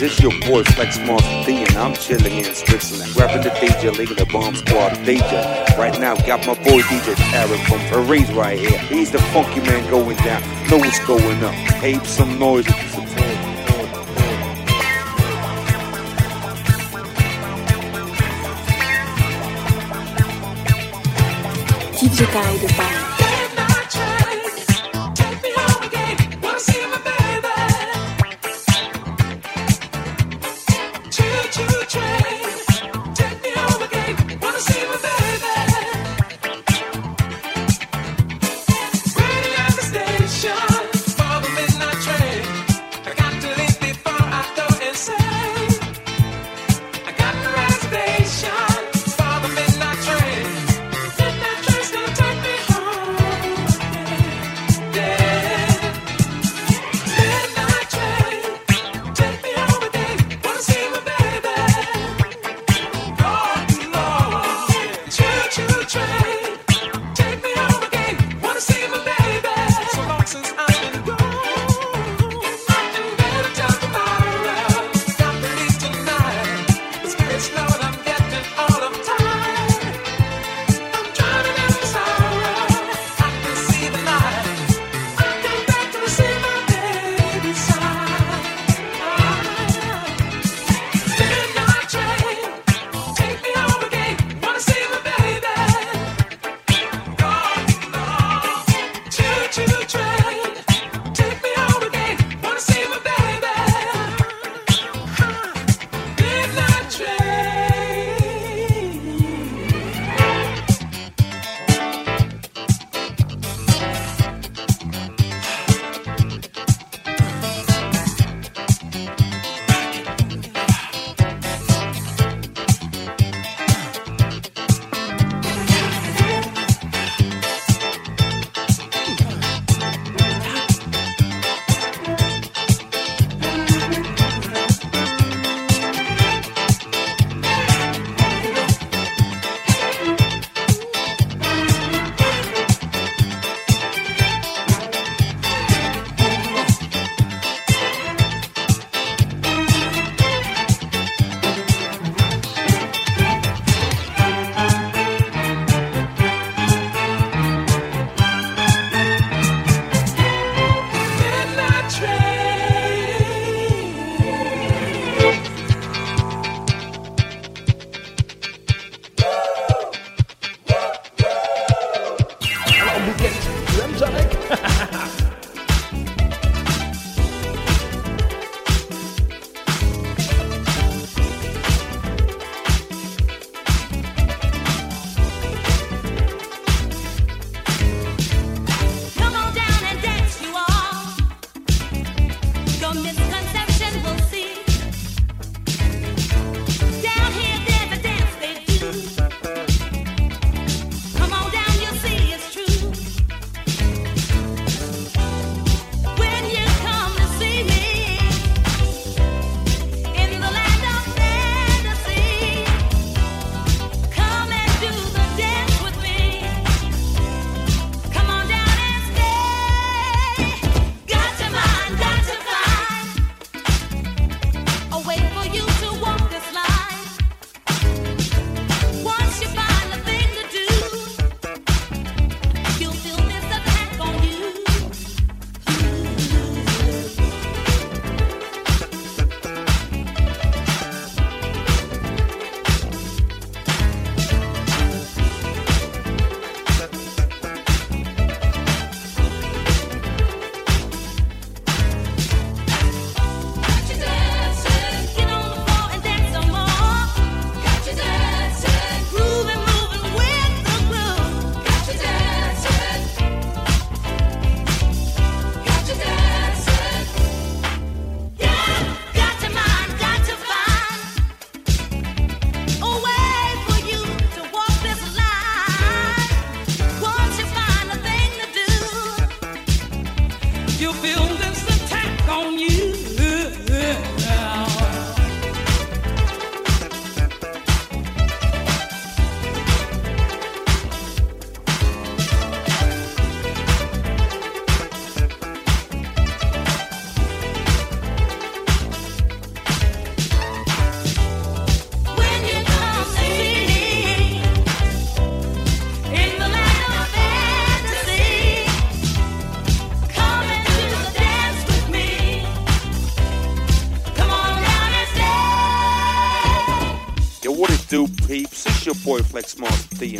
business? It's your boy Flex Monster D, and I'm chilling in Switzerland, rapping the DJ, leading the bomb squad DJ. Right now, got my boy DJ Tarek from Paris right here. He's the funky man going down. Know what's going on. Ape some noise if you support. DJ Guy de Paris.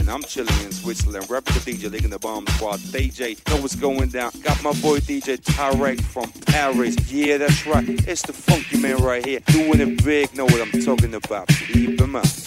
And I'm chilling in Switzerland, rapping the DJ, leading the bomb squad. DJ, know what's going down. Got my boy DJ Tarek from Paris. Yeah, that's right. It's the funky man right here, doing it big. Know what I'm talking about. Keep him up.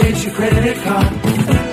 Get your credit card.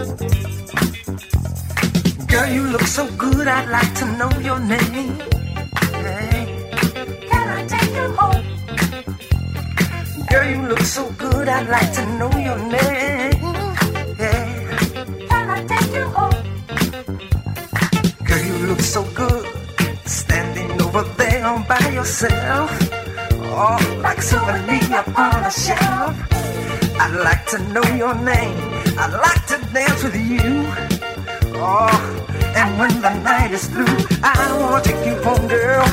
Girl, you look so good, I'd like to know your name. Hey. Can I take you home? Girl, you look so good, I'd like to know your name. Hey. Can I take you home? Girl, you look so good, standing over there by yourself. Oh, like souvenir upon a shelf. I'd like to know your name. I'd like dance with you. Oh, and when the night is through, I wanna take you home, girl.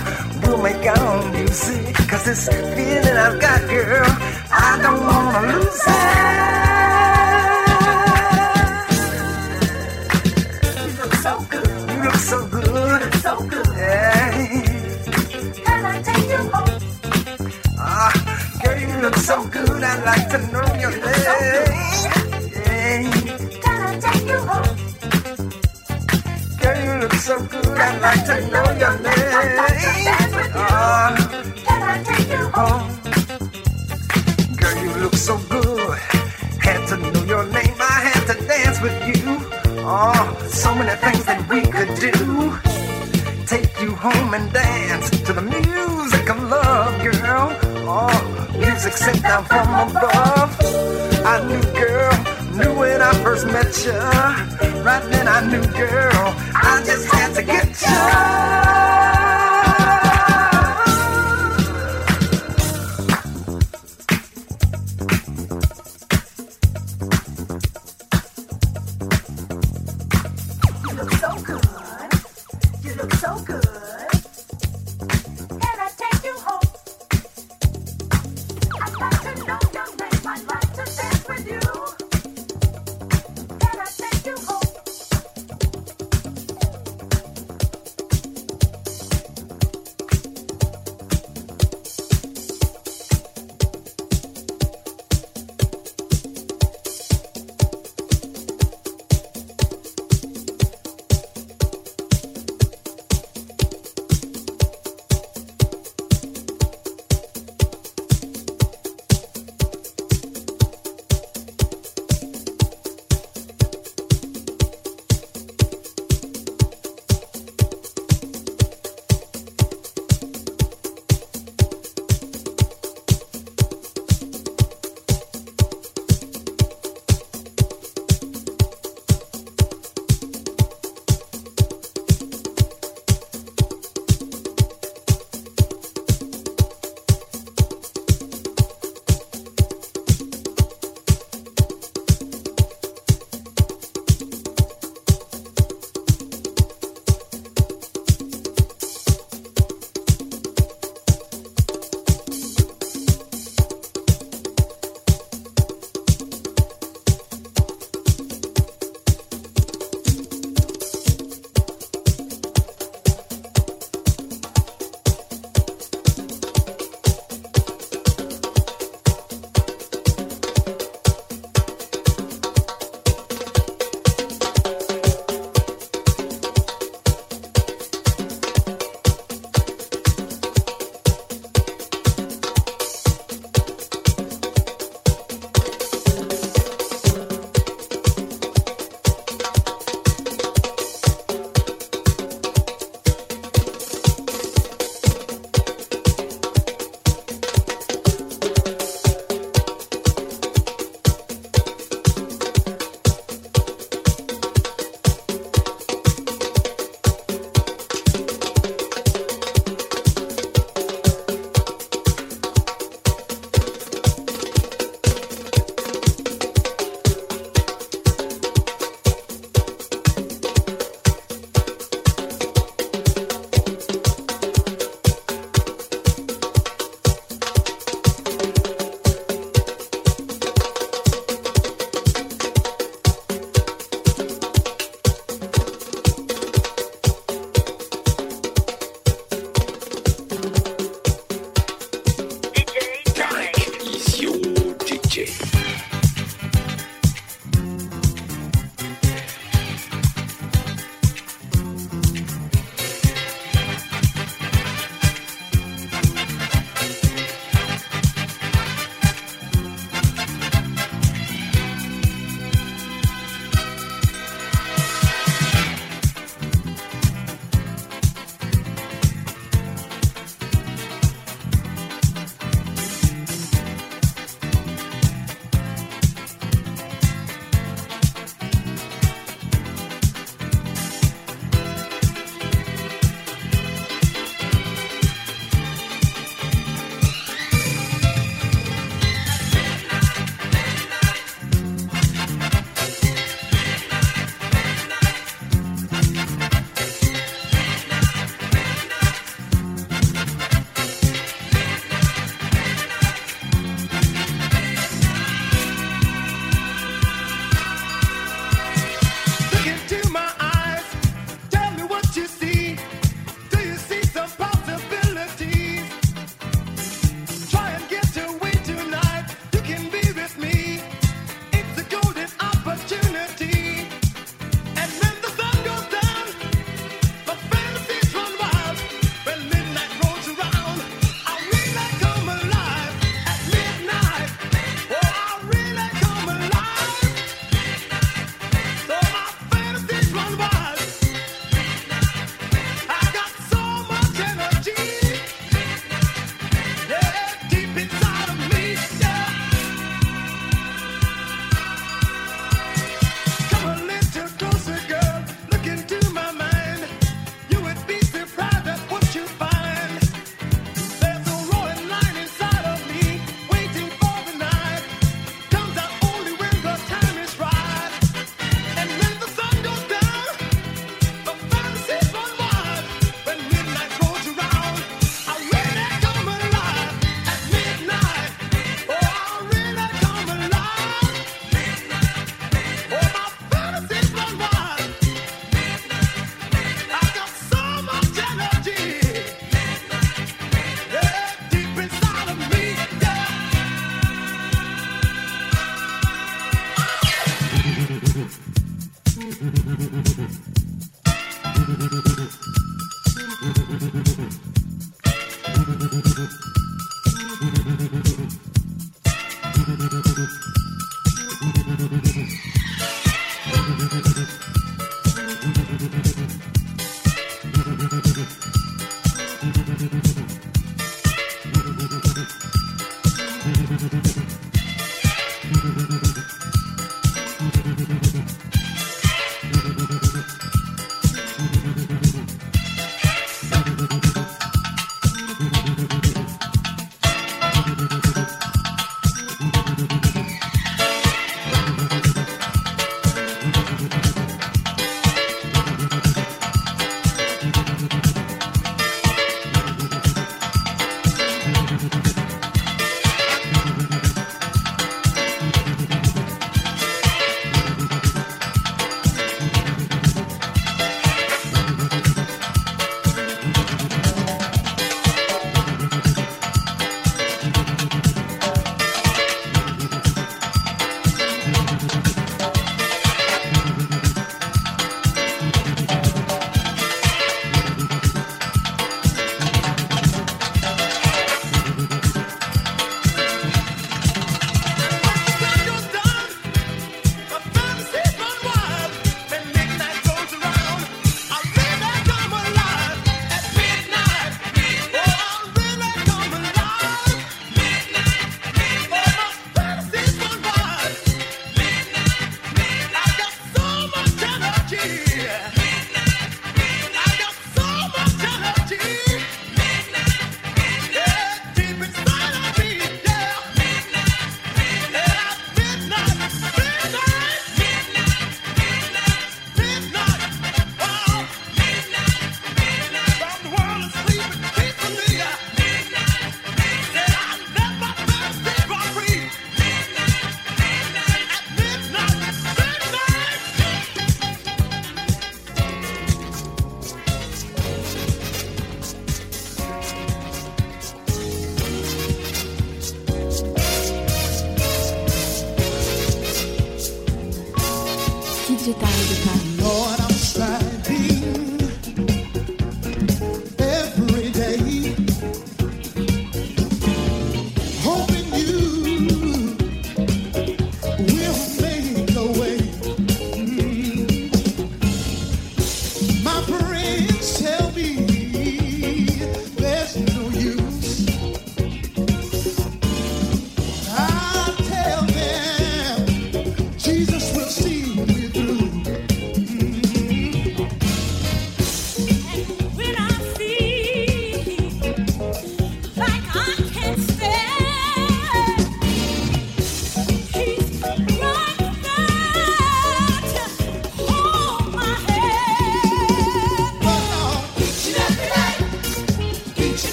We'll make our own music, cause this feeling I've got, girl, I don't wanna lose it. You look so good. You look so good. You look so good. Yeah. Can I take you home? Ah, girl, you look so good. I'd like to know your name. So yeah. So good. I'd like to know your name. Ah, can I take you home? Girl, you look so good. Had to know your name. I had to dance with you. Oh, so many things that we could do. Take you home and dance to the music of love, girl. Oh, music sent down from above. I knew, girl, knew when I first met you. Right then I knew, girl, I just had to get you.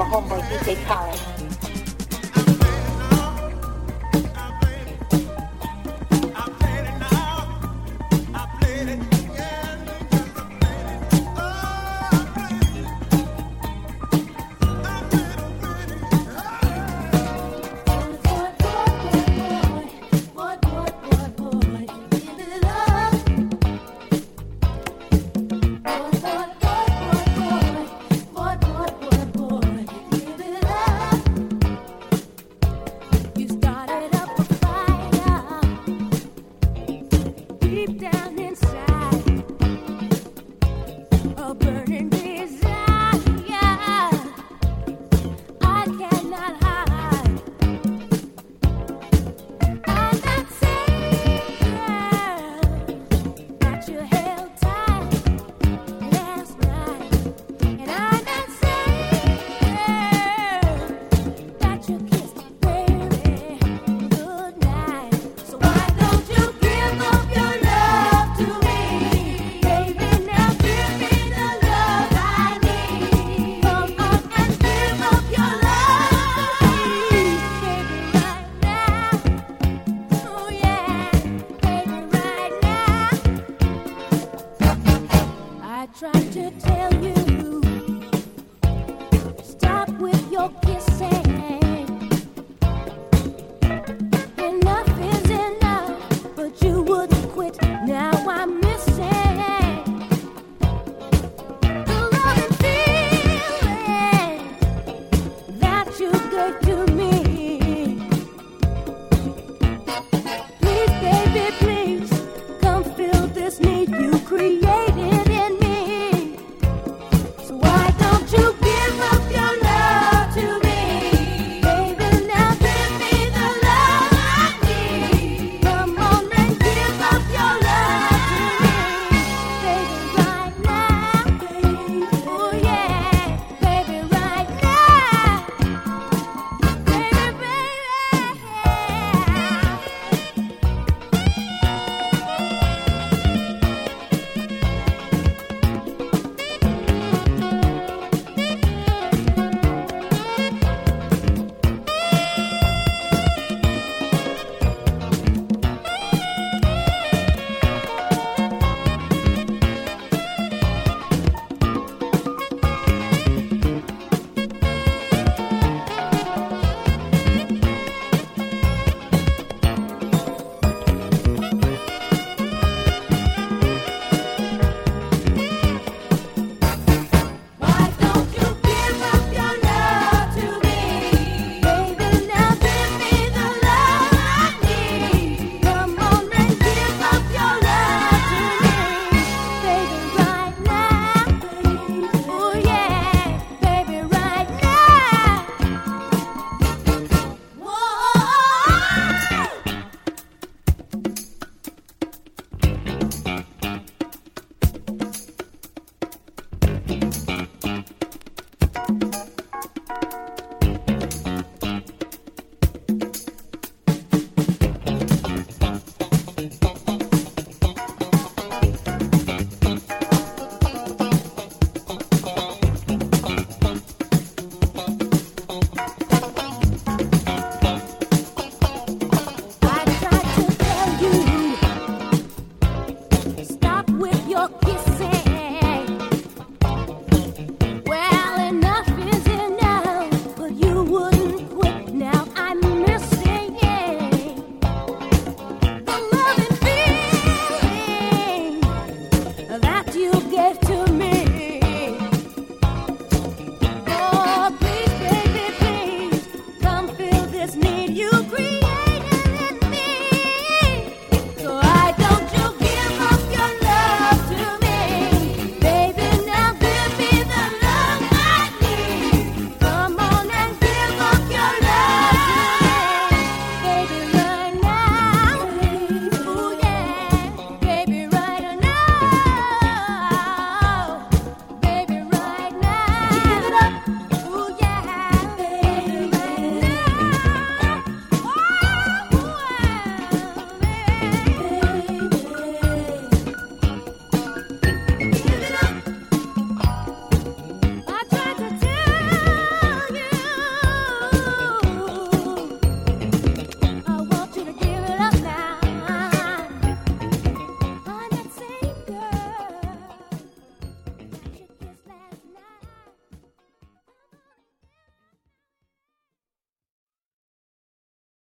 And you're chilling with my homeboy DJ